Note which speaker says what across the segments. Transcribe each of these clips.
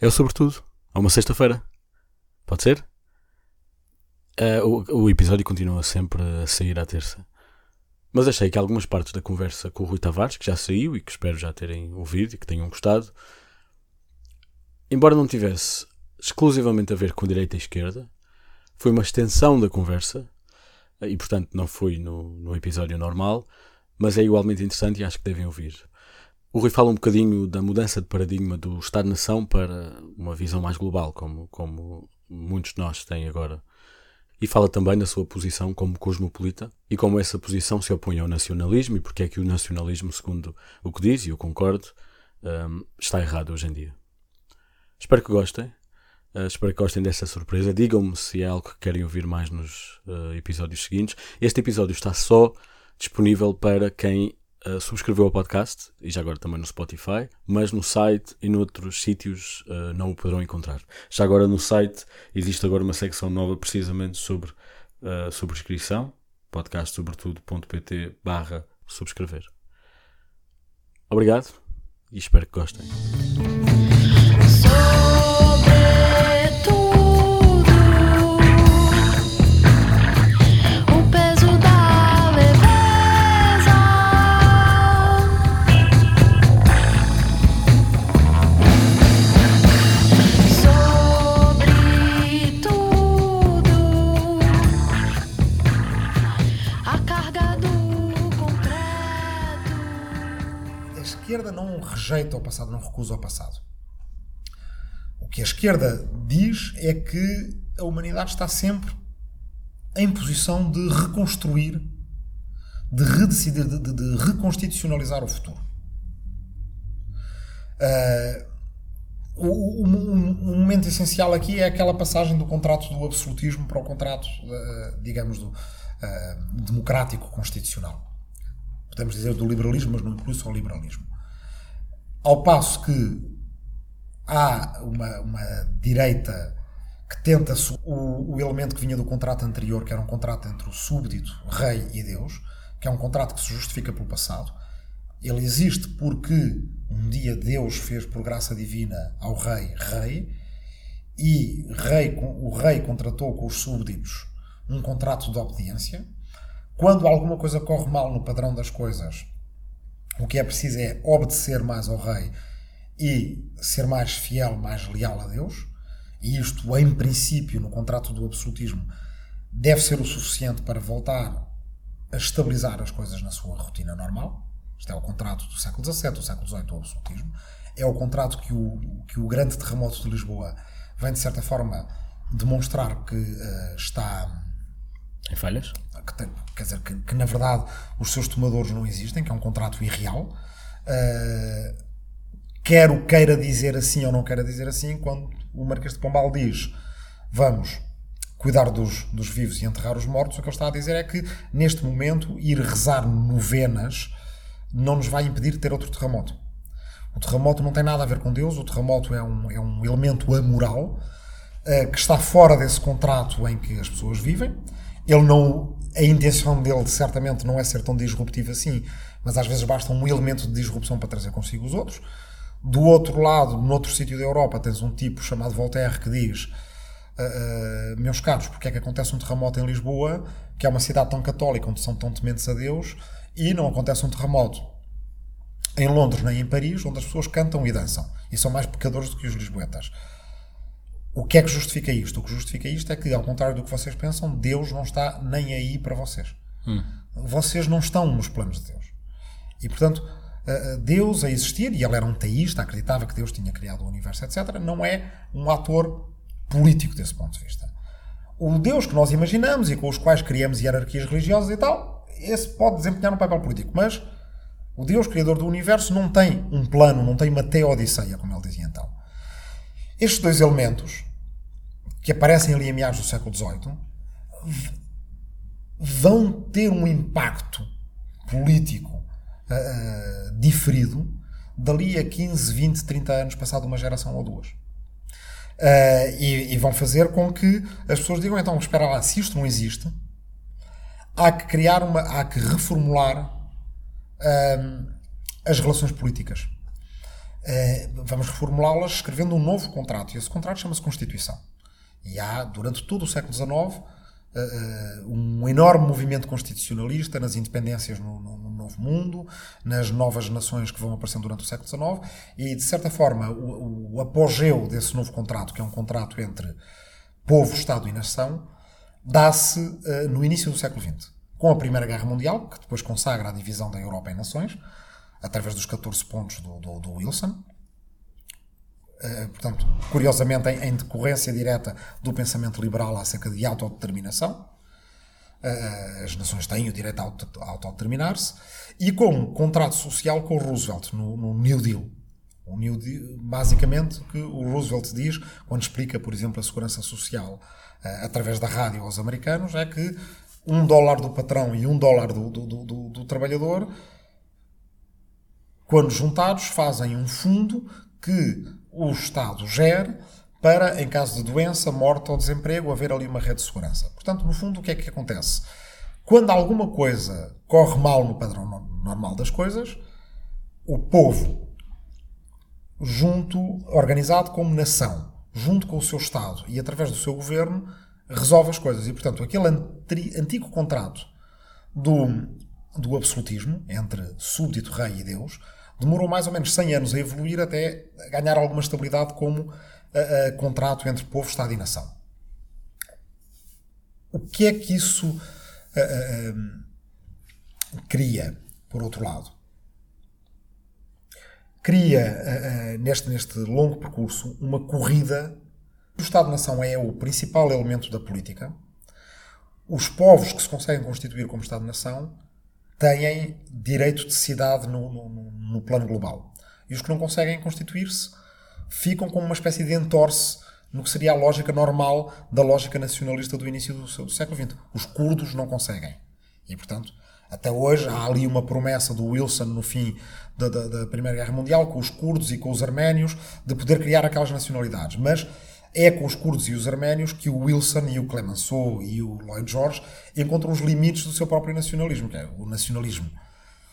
Speaker 1: É o sobretudo. É uma sexta-feira. Pode ser? Uh, o, o, episódio continua sempre a sair à terça. Mas achei que algumas partes da conversa com o Rui Tavares, que já saiu e que espero já terem ouvido e que tenham gostado, embora não tivesse exclusivamente a ver com direita e esquerda, foi uma extensão da conversa e, portanto, não foi no, no episódio normal, mas é igualmente interessante e acho que devem ouvir. O Rui fala um bocadinho da mudança de paradigma do Estado-nação para uma visão mais global, como, como muitos de nós têm agora. E fala também da sua posição como cosmopolita e como essa posição se opõe ao nacionalismo e porque é que o nacionalismo, segundo o que diz, e eu concordo, um, está errado hoje em dia. Espero que gostem. Uh, espero que gostem dessa surpresa. Digam-me se é algo que querem ouvir mais nos uh, episódios seguintes. Este episódio está só disponível para quem uh, subscreveu ao podcast e já agora também no Spotify, mas no site e noutros sítios uh, não o poderão encontrar. Já agora no site existe agora uma secção nova precisamente sobre uh, subscrição, podcastsobretudo.pt barra subscrever. Obrigado e espero que gostem.
Speaker 2: Rejeita ao passado, não recusa ao passado. O que a esquerda diz é que a humanidade está sempre em posição de reconstruir, de redecidir, de, de, de reconstitucionalizar o futuro. Uh, o, o, o, momento essencial aqui é aquela passagem do contrato do absolutismo para o contrato, uh, digamos, do, uh, democrático constitucional. Podemos dizer do liberalismo, mas não inclui só o liberalismo. Ao passo que há uma, uma direita que tenta o, o, elemento que vinha do contrato anterior, que era um contrato entre o súbdito, rei e Deus, que é um contrato que se justifica pelo passado. Ele existe porque um dia Deus fez por graça divina ao rei rei e rei, o rei contratou com os súbditos um contrato de obediência. Quando alguma coisa corre mal no padrão das coisas, o que é preciso é obedecer mais ao rei e ser mais fiel, mais leal a Deus. E isto, em princípio, no contrato do absolutismo, deve ser o suficiente para voltar a estabilizar as coisas na sua rotina normal. Isto é o contrato do século XVII, do século XVIII, do absolutismo. É o contrato que o, que o grande terremoto de Lisboa vem, de certa forma, demonstrar que uh, está.
Speaker 1: Em falhas?
Speaker 2: que tem, quer dizer, que, que, na verdade os seus tomadores não existem, que é um contrato irreal. Uh, quer queira dizer assim ou não queira dizer assim, quando o Marquês de Pombal diz vamos cuidar dos, dos vivos e enterrar os mortos, o que ele está a dizer é que neste momento ir rezar novenas não nos vai impedir de ter outro terremoto. O terremoto não tem nada a ver com Deus, o terremoto é um, é um elemento amoral uh, que está fora desse contrato em que as pessoas vivem. Ele não a intenção dele certamente não é ser tão disruptivo assim, mas às vezes basta um elemento de disrupção para trazer consigo os outros. Do outro lado, noutro sítio da Europa, tens um tipo chamado Voltaire que diz: uh, uh, Meus caros, porque é que acontece um terremoto em Lisboa, que é uma cidade tão católica, onde são tão tementes a Deus, e não acontece um terremoto em Londres nem em Paris, onde as pessoas cantam e dançam e são mais pecadores do que os lisboetas. O que é que justifica isto? O que justifica isto é que, ao contrário do que vocês pensam, Deus não está nem aí para vocês. Hum. Vocês não estão nos planos de Deus. E, portanto, Deus a existir, e ele era um teísta, acreditava que Deus tinha criado o universo, etc., não é um ator político desse ponto de vista. O Deus que nós imaginamos e com os quais criamos hierarquias religiosas e tal, esse pode desempenhar um papel político, mas o Deus criador do universo não tem um plano, não tem uma teodiceia, como ele dizia então. Estes dois elementos, que aparecem ali em meados do século XVIII, vão ter um impacto político uh, diferido dali a 15, 20, 30 anos, passado uma geração ou duas. Uh, e, e, vão fazer com que as pessoas digam, então, espera lá, se isto não existe, há que criar uma, há que reformular as relações políticas. vamos reformulá-las escrevendo um novo contrato. E esse contrato chama-se Constituição. E há, durante todo o século XIX, eh, um enorme movimento constitucionalista nas independências no, no, no, Novo Mundo, nas novas nações que vão aparecendo durante o século XIX, e de certa forma o, o apogeu desse novo contrato, que é um contrato entre povo, Estado e nação, dá-se uh, no início do século XX, com a Primeira Guerra Mundial, que depois consagra a divisão da Europa em nações, através dos 14 pontos do, do, do Wilson. Uh, portanto, curiosamente, em, em, decorrência direta do pensamento liberal acerca de autodeterminação. Uh, as nações têm o direito a, auto, a autodeterminar-se. E com um contrato social com o Roosevelt, no, no New Deal. O New Deal, basicamente, que o Roosevelt diz, quando explica, por exemplo, a segurança social uh, através da rádio aos americanos, é que um dólar do patrão e um dólar do, do, do, do trabalhador quando juntados, fazem um fundo que o Estado gere para, em caso de doença, morte ou desemprego, haver ali uma rede de segurança. Portanto, no fundo, o que é que acontece? Quando alguma coisa corre mal no padrão normal das coisas, o povo, junto, organizado como nação, junto com o seu Estado e através do seu governo, resolve as coisas. E, portanto, aquele antigo contrato do, do absolutismo entre súbdito, rei e Deus demorou mais ou menos 100 anos a evoluir até ganhar alguma estabilidade como uh, uh, contrato entre povo, Estado e nação. O que é que isso uh, cria, por outro lado? Cria, neste, neste longo percurso, uma corrida. O Estado-nação é o principal elemento da política. Os povos que se conseguem constituir como Estado-nação têm direito de cidade no, no, no, plano global. E os que não conseguem constituir-se ficam como uma espécie de entorce no que seria a lógica normal da lógica nacionalista do início do, do século XX. Os curdos não conseguem. E, portanto, até hoje há ali uma promessa do Wilson no fim da, da, da Primeira Guerra Mundial com os curdos e com os arménios de poder criar aquelas nacionalidades. Mas é com os curdos e os arménios que o Wilson e o Clemenceau e o Lloyd George encontram os limites do seu próprio nacionalismo, que é o nacionalismo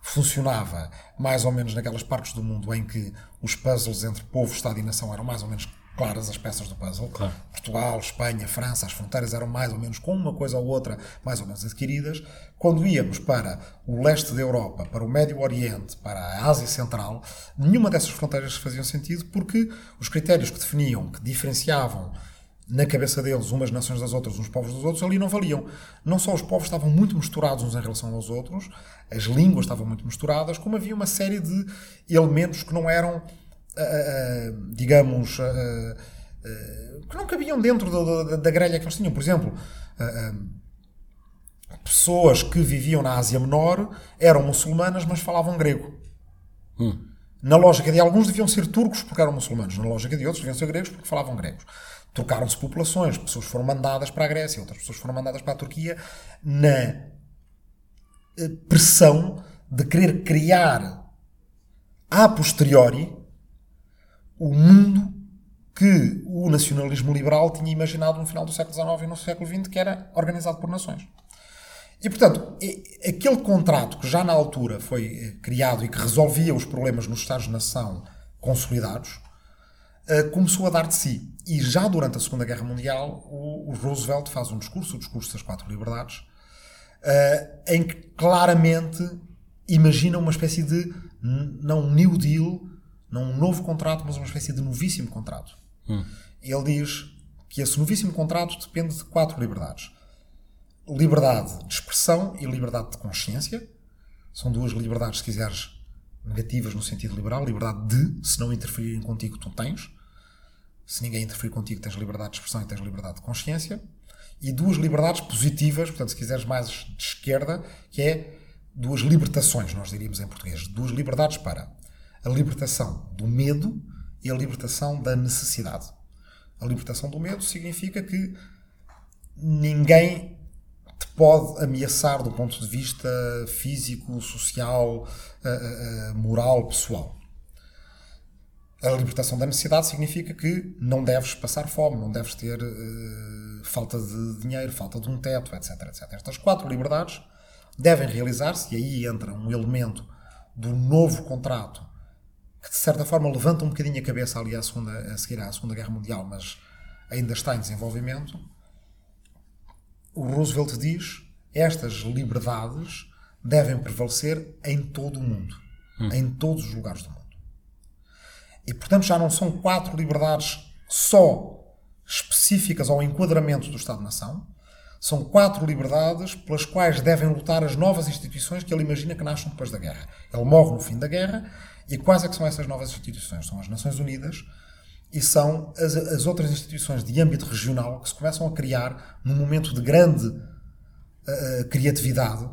Speaker 2: funcionava mais ou menos naquelas partes do mundo em que os puzzles entre povo, Estado e nação eram mais ou menos claras as peças do puzzle.
Speaker 1: Claro.
Speaker 2: Portugal, Espanha, França, as fronteiras eram mais ou menos com uma coisa ou outra mais ou menos adquiridas. Quando íamos para o leste da Europa, para o Médio Oriente, para a Ásia Central, nenhuma dessas fronteiras faziam sentido porque os critérios que definiam, que diferenciavam na cabeça deles umas nações das outras, uns povos dos outros, ali não valiam. Não só os povos estavam muito misturados uns em relação aos outros, as línguas estavam muito misturadas, como havia uma série de elementos que não eram digamos, uh, que não cabiam dentro da, da, da, grelha que eles tinham. Por exemplo, pessoas que viviam na Ásia Menor eram muçulmanas, mas falavam grego. Hum. Na lógica de alguns deviam ser turcos porque eram muçulmanos, na lógica de outros deviam ser gregos porque falavam gregos. Trocaram-se populações, pessoas foram mandadas para a Grécia, outras pessoas foram mandadas para a Turquia, na pressão de querer criar a posteriori o mundo que o nacionalismo liberal tinha imaginado no final do século XIX e no século XX, que era organizado por nações. E, portanto, aquele contrato que já na altura foi eh, criado e que resolvia os problemas nos Estados-nação consolidados, eh, começou a dar de si. E já durante a Segunda Guerra Mundial, o Roosevelt faz um discurso, o discurso das quatro liberdades, eh, em que claramente imagina uma espécie de, não New Deal, não um novo contrato, mas uma espécie de novíssimo contrato. Hum. Ele diz que esse novíssimo contrato depende de quatro liberdades: liberdade de expressão e liberdade de consciência. São duas liberdades, se quiseres, negativas no sentido liberal. Liberdade de, se não interferirem contigo, tu tens. Se ninguém interferir contigo, tens liberdade de expressão e tens liberdade de consciência. E duas liberdades positivas, portanto, se quiseres mais de esquerda, que é duas libertações, nós diríamos em português. Duas liberdades para a libertação do medo e a libertação da necessidade. A libertação do medo significa que ninguém te pode ameaçar do ponto de vista físico, social, eh, eh, eh, moral, pessoal. A libertação da necessidade significa que não deves passar fome, não deves ter uh, falta de dinheiro, falta de um teto, etc, etc. Estas quatro liberdades devem realizar-se, e aí entra um elemento do novo contrato que de certa forma levanta um bocadinho a cabeça ali à segunda, a seguir à Segunda Guerra Mundial, mas ainda está em desenvolvimento. O Roosevelt diz estas liberdades devem prevalecer em todo o mundo, em todos os lugares do mundo. E portanto já não são quatro liberdades só específicas ao enquadramento do Estado-nação, são quatro liberdades pelas quais devem lutar as novas instituições que ele imagina que nasçam depois da guerra. Ele morre no fim da guerra e quais é que são essas novas instituições? São as Nações Unidas e são as, as outras instituições de âmbito regional que se começam a criar num momento de grande uh, criatividade,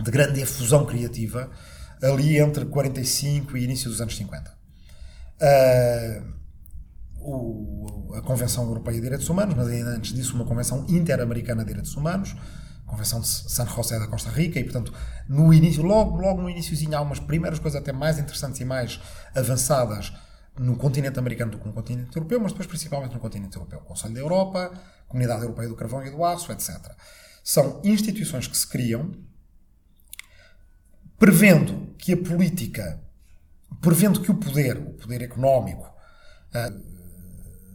Speaker 2: de grande efusão criativa, ali entre 45 e início dos anos 50. Uh, o, a Convenção Europeia de Direitos Humanos, mas ainda antes disso uma Convenção Interamericana de Direitos Humanos, Convenção de San José da Costa Rica, e portanto, no início, logo, logo no iníciozinho, há umas primeiras coisas até mais interessantes e mais avançadas no continente americano do que no continente europeu, mas depois principalmente no continente europeu. Conselho da Europa, Comunidade Europeia do Carvão e do Aço, etc. São instituições que se criam prevendo que a política, prevendo que o poder, o poder económico,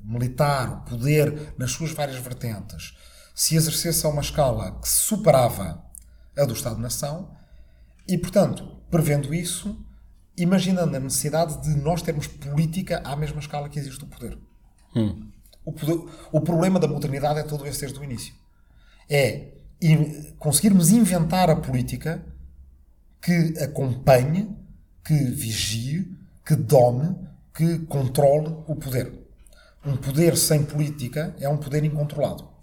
Speaker 2: militar, o poder nas suas várias vertentes, se exercesse a uma escala que superava a do Estado-nação e, portanto, prevendo isso, imaginando a necessidade de nós termos política à mesma escala que existe o poder. Hum. O, poder o problema da modernidade é todo esse desde o início. É conseguirmos inventar a política que acompanhe, que vigie, que dome, que controle o poder um poder sem política é um poder incontrolado.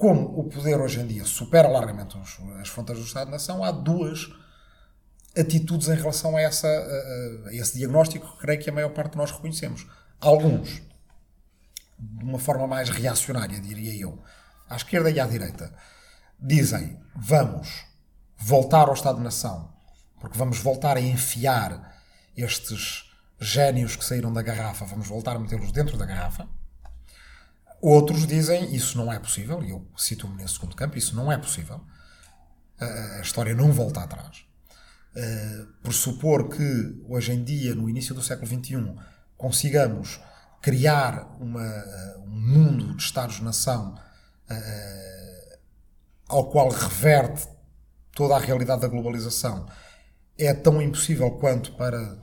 Speaker 2: Como o poder hoje em dia supera largamente as fronteiras do Estado-nação, há duas atitudes em relação a, essa, a, esse diagnóstico que creio que a maior parte de nós reconhecemos. Alguns, de uma forma mais reacionária, diria eu, à esquerda e à direita, dizem vamos voltar ao Estado-nação, porque vamos voltar a enfiar estes génios que saíram da garrafa, vamos voltar a metê-los dentro da garrafa. Outros dizem isso não é possível, e eu cito-me nesse segundo campo, isso não é possível. A história não volta atrás. Uh, por supor que hoje em dia, no início do século XXI, consigamos criar uma, uh, um mundo de Estados-nação uh, ao qual reverte toda a realidade da globalização, é tão impossível quanto para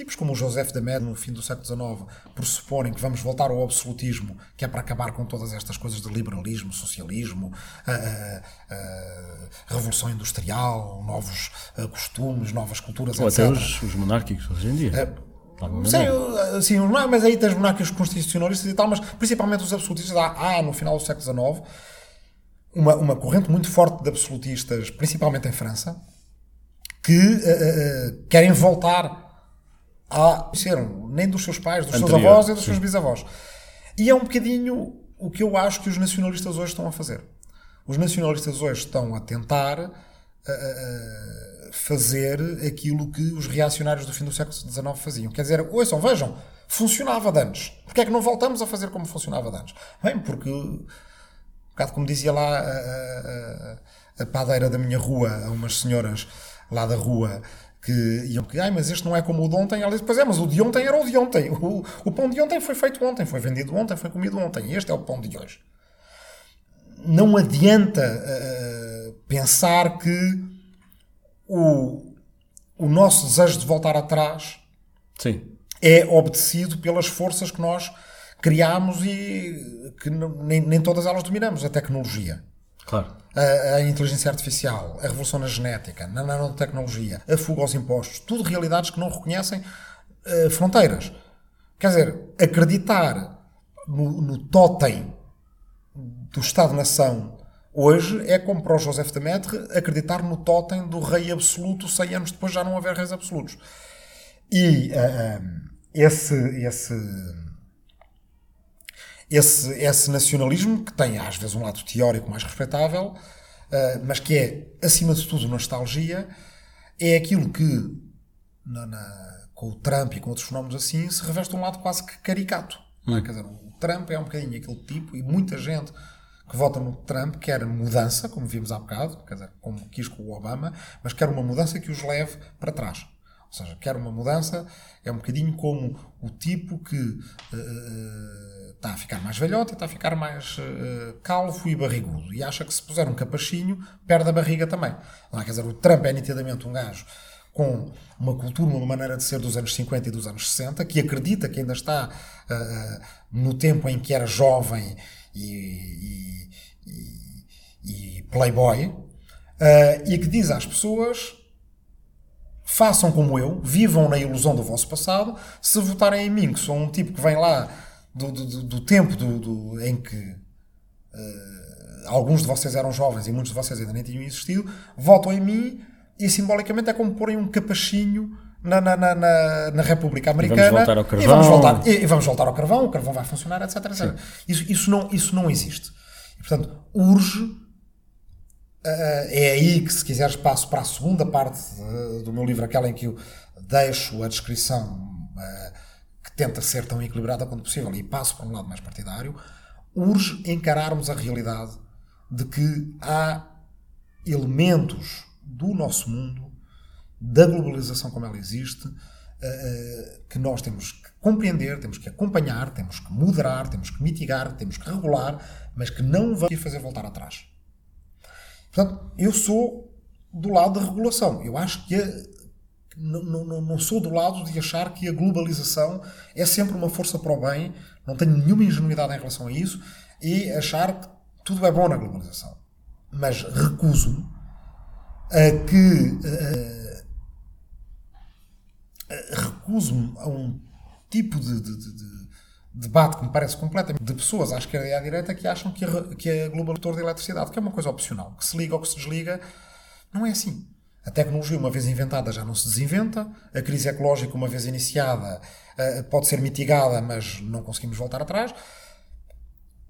Speaker 2: tipos como o Joseph de Med no fim do século XIX pressuporem que vamos voltar ao absolutismo, que é para acabar com todas estas coisas de liberalismo, socialismo, a, a, a revolução industrial, novos costumes, novas culturas,
Speaker 1: Ou
Speaker 2: etc.
Speaker 1: até os, os monárquicos hoje em dia.
Speaker 2: É, Sim, sim, mas aí tens monarquias constitucionalistas e tal, mas principalmente os absolutistas. Há, há no final do século XIX uma, uma corrente muito forte de absolutistas, principalmente em França, que uh, uh, querem voltar a serem nem dos seus pais, dos Anterior, seus avós e dos sim. seus bisavós. E é um bocadinho o que eu acho que os nacionalistas hoje estão a fazer. Os nacionalistas hoje estão a tentar uh, uh, fazer aquilo que os reacionários do fim do século XIX faziam. Quer dizer, ouçam, vejam, funcionava de antes. Porquê é que não voltamos a fazer como funcionava de antes? Bem, porque, um bocado como dizia lá a, a, a padeira da minha rua, a umas senhoras lá da rua que iam que, ai, mas este não é como o de ontem. Ela disse, pois é, mas o de ontem era o de ontem. O, o pão de ontem foi feito ontem, foi vendido ontem, foi comido ontem. Este é o pão de hoje. Não adianta uh, pensar que o, o nosso desejo de voltar atrás
Speaker 1: Sim.
Speaker 2: é obedecido pelas forças que nós criamos e que nem, nem todas elas dominamos. A tecnologia.
Speaker 1: Claro
Speaker 2: a, a, inteligência artificial, a revolução na genética, na nanotecnologia, a fuga aos impostos, tudo realidades que não reconhecem uh, fronteiras. Quer dizer, acreditar no, no totem do Estado-nação hoje é como para o Joseph de Maistre acreditar no totem do rei absoluto 100 anos depois já não haver reis absolutos. E uh, esse, esse esse, esse nacionalismo, que tem às vezes um lado teórico mais respeitável, uh, mas que é, acima de tudo, nostalgia, é aquilo que, na, na, com o Trump e com outros fenómenos assim, se reveste um lado quase que caricato. Hum. Quer dizer, o Trump é um bocadinho aquele tipo, e muita gente que vota no Trump quer mudança, como vimos há bocado, quer dizer, como quis com o Obama, mas quer uma mudança que os leve para trás. Ou seja, quer uma mudança, é um bocadinho como o tipo que uh, está a ficar mais velhote e está a ficar mais uh, calvo e barrigudo. E acha que se puser um capachinho, perde a barriga também. Lá, quer dizer, o Trump é nitidamente um gajo com uma cultura, uma maneira de ser dos anos 50 e dos anos 60, que acredita que ainda está no tempo em que era jovem e, e, e playboy, e que diz às pessoas façam como eu, vivam na ilusão do vosso passado. Se votarem em mim, que sou um tipo que vem lá do, do, do tempo do, em que uh, alguns de vocês eram jovens e muitos de vocês ainda nem tinham existido, votam em mim e simbolicamente é como porem um capachinho na, na, na, na, República Americana.
Speaker 1: E vamos voltar ao carvão.
Speaker 2: E vamos voltar, e, e vamos voltar ao carvão, o carvão vai funcionar, etc. etc. Isso, isso, não, isso não existe. E, portanto, urge Uh, é aí que, se quiseres, passo para a segunda parte uh, do meu livro, aquela em que eu deixo a descrição uh, que tenta ser tão equilibrada quanto possível e passo para um lado mais partidário. Urge encararmos a realidade de que há elementos do nosso mundo, da globalização como ela existe, que nós temos que compreender, temos que acompanhar, temos que moderar, temos que mitigar, temos que regular, mas que não vamos fazer voltar atrás. Portanto, eu sou do lado da regulação. Eu acho que a, não, sou do lado de achar que a globalização é sempre uma força para o bem, não tenho nenhuma ingenuidade em relação a isso, e achar que tudo é bom na globalização. Mas recuso-me a que. recuso-me a um tipo de, de, de debate que me parece completamente de pessoas à esquerda e à direita que acham que a, que a globalizador de eletricidade, que é uma coisa opcional, que se liga ou que se desliga, não é assim. A tecnologia, uma vez inventada, já não se desinventa. A crise ecológica, uma vez iniciada, eh, pode ser mitigada, mas não conseguimos voltar atrás.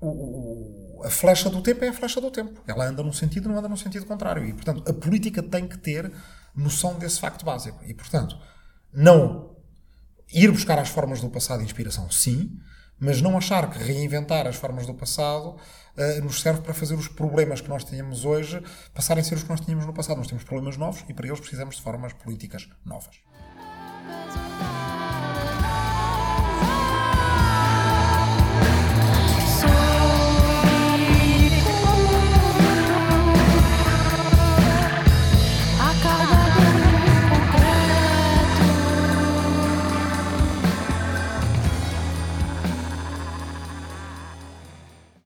Speaker 2: O, a flecha do tempo é a flecha do tempo. Ela anda num sentido, não anda num sentido contrário. E, portanto, a política tem que ter noção desse facto básico. E, portanto, não ir buscar as formas do passado de inspiração, sim, mas não achar que reinventar as formas do passado uh, nos serve para fazer os problemas que nós tínhamos hoje passarem a ser os que nós tínhamos no passado. Nós temos problemas novos e para eles precisamos de formas políticas novas.